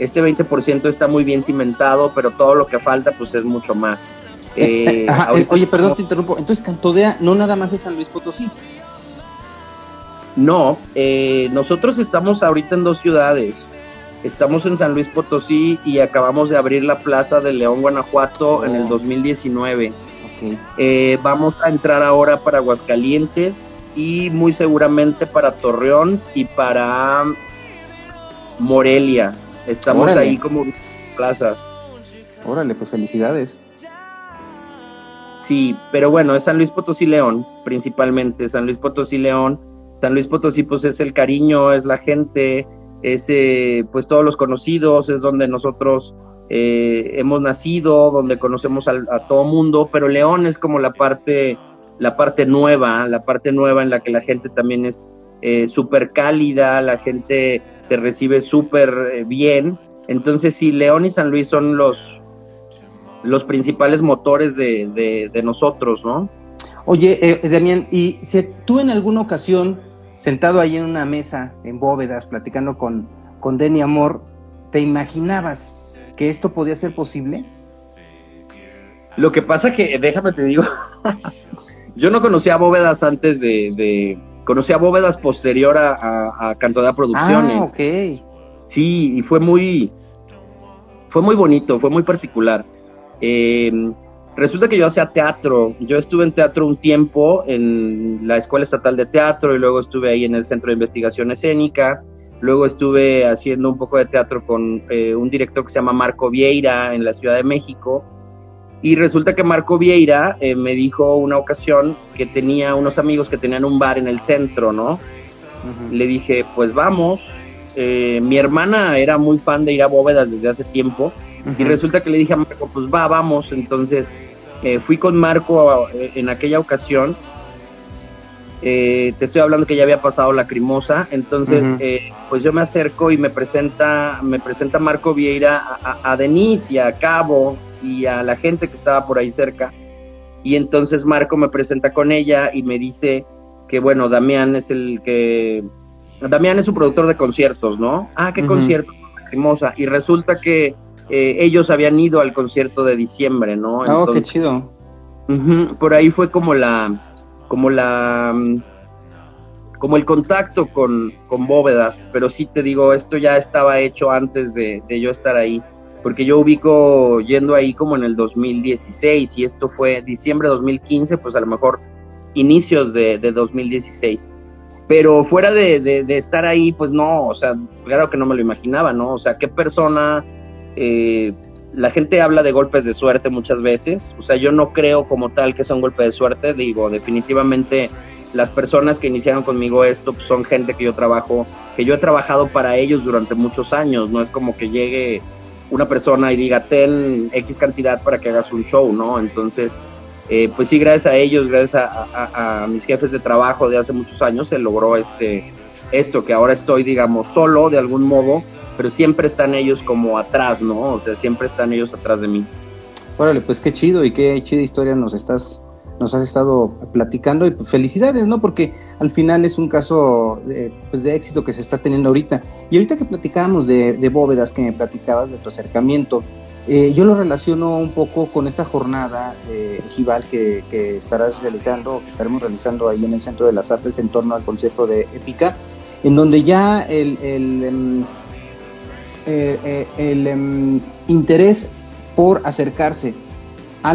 Este 20% está muy bien cimentado, pero todo lo que falta pues es mucho más. Eh, eh, oye, perdón, te interrumpo. Entonces, Cantodea no nada más es San Luis Potosí. No, eh, nosotros estamos ahorita en dos ciudades. Estamos en San Luis Potosí y acabamos de abrir la plaza de León, Guanajuato en el 2019. vamos a entrar ahora para Aguascalientes y muy seguramente para Torreón y para Morelia. Estamos ahí como plazas. Órale, pues felicidades. Sí, pero bueno, es San Luis Potosí León, principalmente, San Luis Potosí León. San Luis Potosí pues es el cariño, es la gente, es eh, pues todos los conocidos, es donde nosotros eh, hemos nacido, donde conocemos a, a, todo mundo, pero León es como la parte, la parte nueva, la parte nueva en la que la gente también es eh, súper cálida, la gente te recibe súper bien. Entonces sí, León y San Luis son los, los principales motores de, nosotros, ¿no? Oye, eh, Damián, y si tú en alguna ocasión, sentado ahí en una mesa, en bóvedas, platicando con, con Denny Amor, ¿te imaginabas que esto podía ser posible? Lo que pasa que, déjame te digo, yo no conocía bóvedas antes de, de conocía bóvedas posterior a, a, a Producciones. Ah, ok. Sí, y fue muy, fue muy bonito, fue muy particular. Eh, resulta que yo hacía teatro. Yo estuve en teatro un tiempo en la Escuela Estatal de Teatro y luego estuve ahí en el Centro de Investigación Escénica. Luego estuve haciendo un poco de teatro con eh, un director que se llama Marco Vieira en la Ciudad de México. Y resulta que Marco Vieira eh, me dijo una ocasión que tenía unos amigos que tenían un bar en el centro, ¿no? Le dije, pues vamos. mi hermana era muy fan de ir a bóvedas desde hace tiempo y resulta que le dije a Marco, pues va, vamos. Entonces eh, fui con Marco eh, en aquella ocasión. Eh, te estoy hablando que ya había pasado la crimosa, entonces pues yo me acerco y me presenta, me presenta Marco Vieira a, a, Denise y a Cabo y a la gente que estaba por ahí cerca. Y entonces Marco me presenta con ella y me dice que bueno, Damián es el que... Damián es un productor de conciertos, ¿no? Ah, ¿qué concierto? Crimosa. Y resulta que eh, ellos habían ido al concierto de diciembre, ¿no? Ah, qué chido. por ahí fue como la, como la, mm, como el contacto con, con bóvedas, pero sí te digo, esto ya estaba hecho antes de, de yo estar ahí porque yo ubico yendo ahí como en el 2016 y esto fue diciembre de 2015, pues a lo mejor inicios de, 2016. Pero fuera de, estar ahí, pues no, o sea, claro que no me lo imaginaba, ¿no? O sea, qué persona, eh, la gente habla de golpes de suerte muchas veces, o sea, yo no creo como tal que sea un golpe de suerte, digo, definitivamente las personas que iniciaron conmigo esto pues, son gente que yo trabajo, que yo he trabajado para ellos durante muchos años, no es como que llegue una persona y diga, ten X cantidad para que hagas un show, ¿no? Entonces, eh, pues sí, gracias a ellos, gracias a, mis jefes de trabajo de hace muchos años, se logró este, esto, que ahora estoy, digamos, solo de algún modo, pero siempre están ellos como atrás, ¿no? O sea, siempre están ellos atrás de mí. Órale, pues qué chido y qué chida historia nos estás nos has estado platicando y pues, felicidades, ¿no? Porque al final es un caso de, pues, de éxito que se está teniendo ahorita. Y ahorita que platicábamos de, bóvedas, que me platicabas de tu acercamiento, eh, yo lo relaciono un poco con esta jornada eh, que, que, estarás realizando, que estaremos realizando ahí en el Centro de las Artes en torno al concepto de épica, en donde ya el, el, em, eh, eh, em, interés por acercarse a,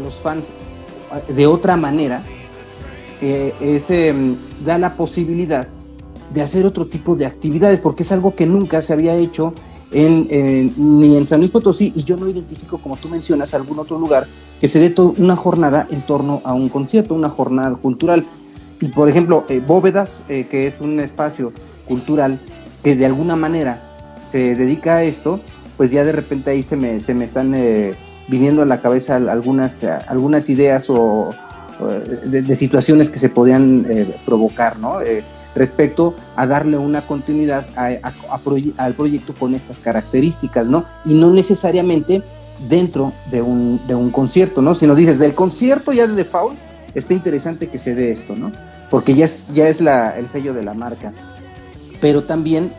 los fans de otra manera, eh, em, da la posibilidad de hacer otro tipo de actividades, porque es algo que nunca se había hecho en, ni en San Luis Potosí, y yo no identifico, como tú mencionas, algún otro lugar que se dé una jornada en torno a un concierto, una jornada cultural. Y por ejemplo, eh, Bóvedas, que es un espacio cultural que de alguna manera se dedica a esto, pues ya de repente ahí se me, se me están viniendo a la cabeza algunas, eh, algunas ideas o, de, situaciones que se podían eh, provocar, ¿no? Eh, respecto a darle una continuidad al proyecto con estas características, ¿no? Y no necesariamente dentro de un, de un concierto, ¿no? Sino dices, del concierto ya de default, está interesante que se dé esto, ¿no? Porque ya es, ya es la, el sello de la marca. Pero también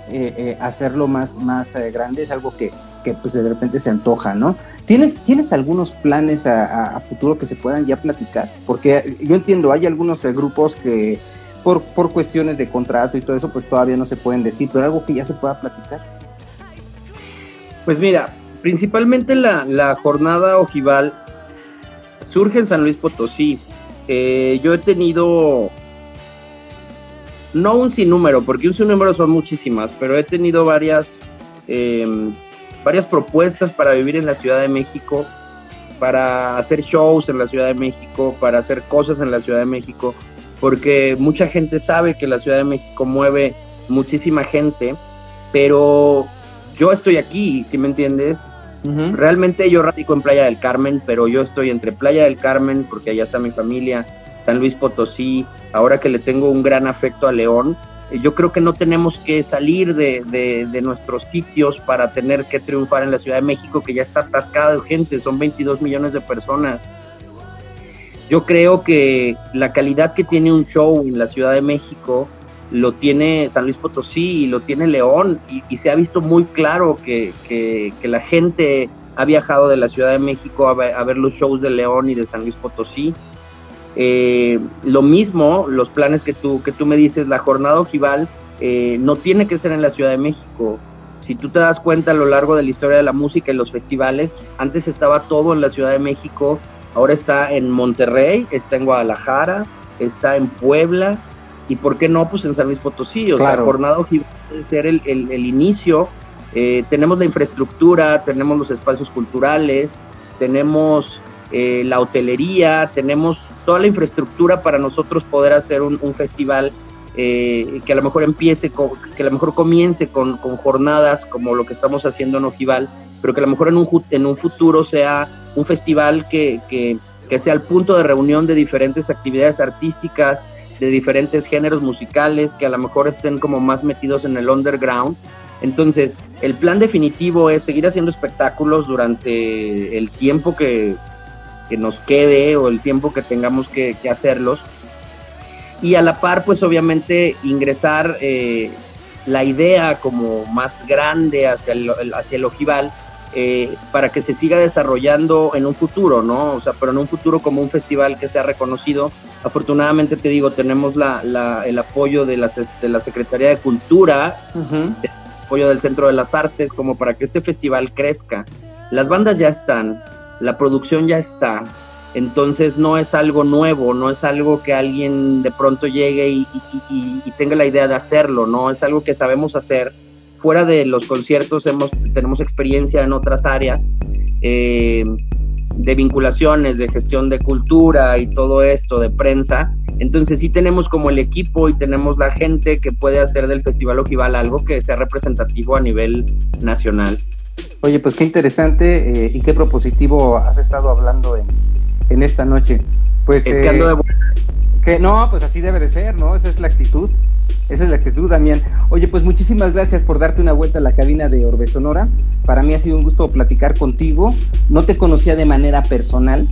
hacerlo más, más grande es algo que, que pues de repente se antoja, ¿no? ¿Tienes, ¿tienes algunos planes a, futuro que se puedan ya platicar? Porque yo entiendo, hay algunos eh, grupos que por, por cuestiones de contrato y todo eso, pues todavía no se pueden decir, pero algo que ya se pueda platicar. Pues mira, principalmente la, la jornada ojival surge en San Luis Potosí. Eh, yo he tenido no un sinnúmero, porque un sinnúmero son muchísimas, pero he tenido varias eh, varias propuestas para vivir en la Ciudad de México, para hacer shows en la Ciudad de México, para hacer cosas en la Ciudad de México, porque mucha gente sabe que la Ciudad de México mueve muchísima gente, pero yo estoy aquí, si me entiendes? Realmente yo radico en Playa del Carmen, pero yo estoy entre Playa del Carmen, porque allá está mi familia, San Luis Potosí, ahora que le tengo un gran afecto a León, yo creo que no tenemos que salir de, nuestros sitios para tener que triunfar en la Ciudad de México, que ya está atascada de gente, son 22 millones de personas. Yo creo que la calidad que tiene un show en la Ciudad de México lo tiene San Luis Potosí y lo tiene León, y, se ha visto muy claro que, la gente ha viajado de la Ciudad de México a ver los shows de León y de San Luis Potosí eh, lo mismo, los planes que tú, que tú me dices, la jornada ojival eh, no tiene que ser en la Ciudad de México. Si tú te das cuenta a lo largo de la historia de la música y los festivales, antes estaba todo en la Ciudad de México, ahora está en Monterrey, está en Guadalajara, está en Puebla, y por qué no, pues en San Luis Potosí. O sea, jornada ojival puede ser el, el, inicio. Eh, tenemos la infraestructura, tenemos los espacios culturales, tenemos eh, la hotelería, tenemos toda la infraestructura para nosotros poder hacer un, festival eh, que a lo mejor empiece, que a lo mejor comience con, jornadas como lo que estamos haciendo en Ojival, pero que a lo mejor en un, en un futuro sea un festival que, que, que sea el punto de reunión de diferentes actividades artísticas, de diferentes géneros musicales, que a lo mejor estén como más metidos en el underground. Entonces, el plan definitivo es seguir haciendo espectáculos durante el tiempo que, que nos quede o el tiempo que tengamos que, hacerlos. Y a la par, pues obviamente ingresar eh, la idea como más grande hacia el, hacia el ojival eh, para que se siga desarrollando en un futuro, ¿no? O sea, pero en un futuro como un festival que sea reconocido. Afortunadamente, te digo, tenemos la, la, el apoyo de, las, de la Secretaría de Cultura, el apoyo del Centro de las Artes, como para que este festival crezca. Las bandas ya están, la producción ya está, entonces no es algo nuevo, no es algo que alguien de pronto llegue y, tenga la idea de hacerlo, no es algo que sabemos hacer fuera de los conciertos tenemos experiencia en otras áreas eh, de vinculaciones, de gestión de cultura y todo esto, de prensa. Entonces sí tenemos como el equipo y tenemos la gente que puede hacer del Festival Ojival algo que sea representativo a nivel nacional. Oye, pues qué interesante eh, y qué propositivo has estado hablando en, en esta noche. Pues es que ando de eh, que no, pues así debe de ser, ¿no? Esa es la actitud. Esa es la actitud, Damián. Oye, pues muchísimas gracias por darte una vuelta a la cabina de Orbe Sonora. Para mí ha sido un gusto platicar contigo. No te conocía de manera personal,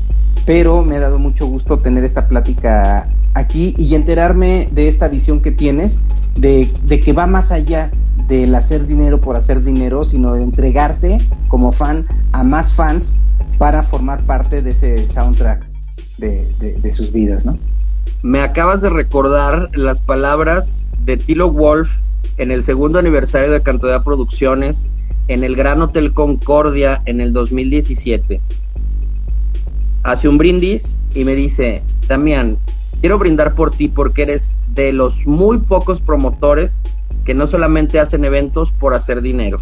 pero me ha dado mucho gusto tener esta plática aquí y enterarme de esta visión que tienes, de, de que va más allá del hacer dinero por hacer dinero, sino de entregarte como fan a más fans para formar parte de ese soundtrack de, de, de sus vidas, ¿no? Me acabas de recordar las palabras de Tilo Wolf en el segundo aniversario de Cantidad Producciones en el Gran Hotel Concordia en el 2017. Hace un brindis y me dice, Damián, quiero brindar por ti porque eres de los muy pocos promotores que no solamente hacen eventos por hacer dinero.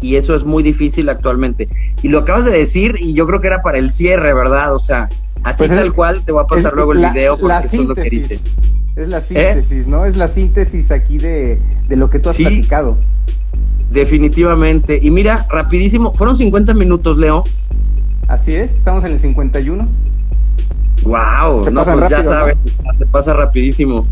Y eso es muy difícil actualmente. Y lo acabas de decir y yo creo que era para el cierre, ¿verdad? O sea, así pues tal cual te voy a pasar luego el video porque eso es lo que dices. Es la síntesis, ¿no? Es la síntesis aquí de, lo que tú has platicado. Definitivamente. Y mira, rapidísimo, fueron 50 minutos, Leo. Así es, estamos en el 51. Wow, se no, pues ya sabes, se pasa rapidísimo.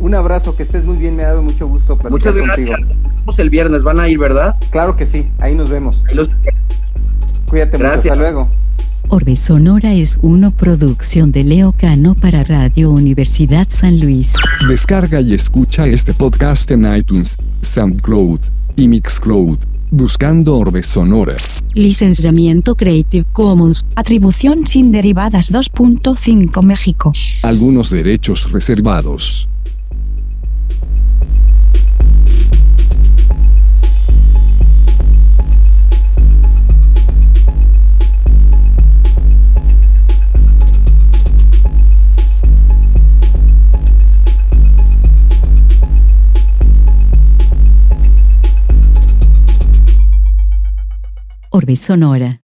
Un abrazo, que estés muy bien, me ha dado mucho gusto platicar Muchas gracias. Nos vemos el viernes, van a ir, ¿verdad? Claro que sí, ahí nos vemos. Cuídate gracias. mucho, hasta luego. Orbe Sonora es una producción de Leo Cano para Radio Universidad San Luis. Descarga y escucha este podcast en iTunes, SoundCloud y Mixcloud, buscando Orbe Sonora. Licenciamiento Creative Commons. Atribución sin derivadas 2.5 México. Algunos derechos reservados. Orbe Sonora.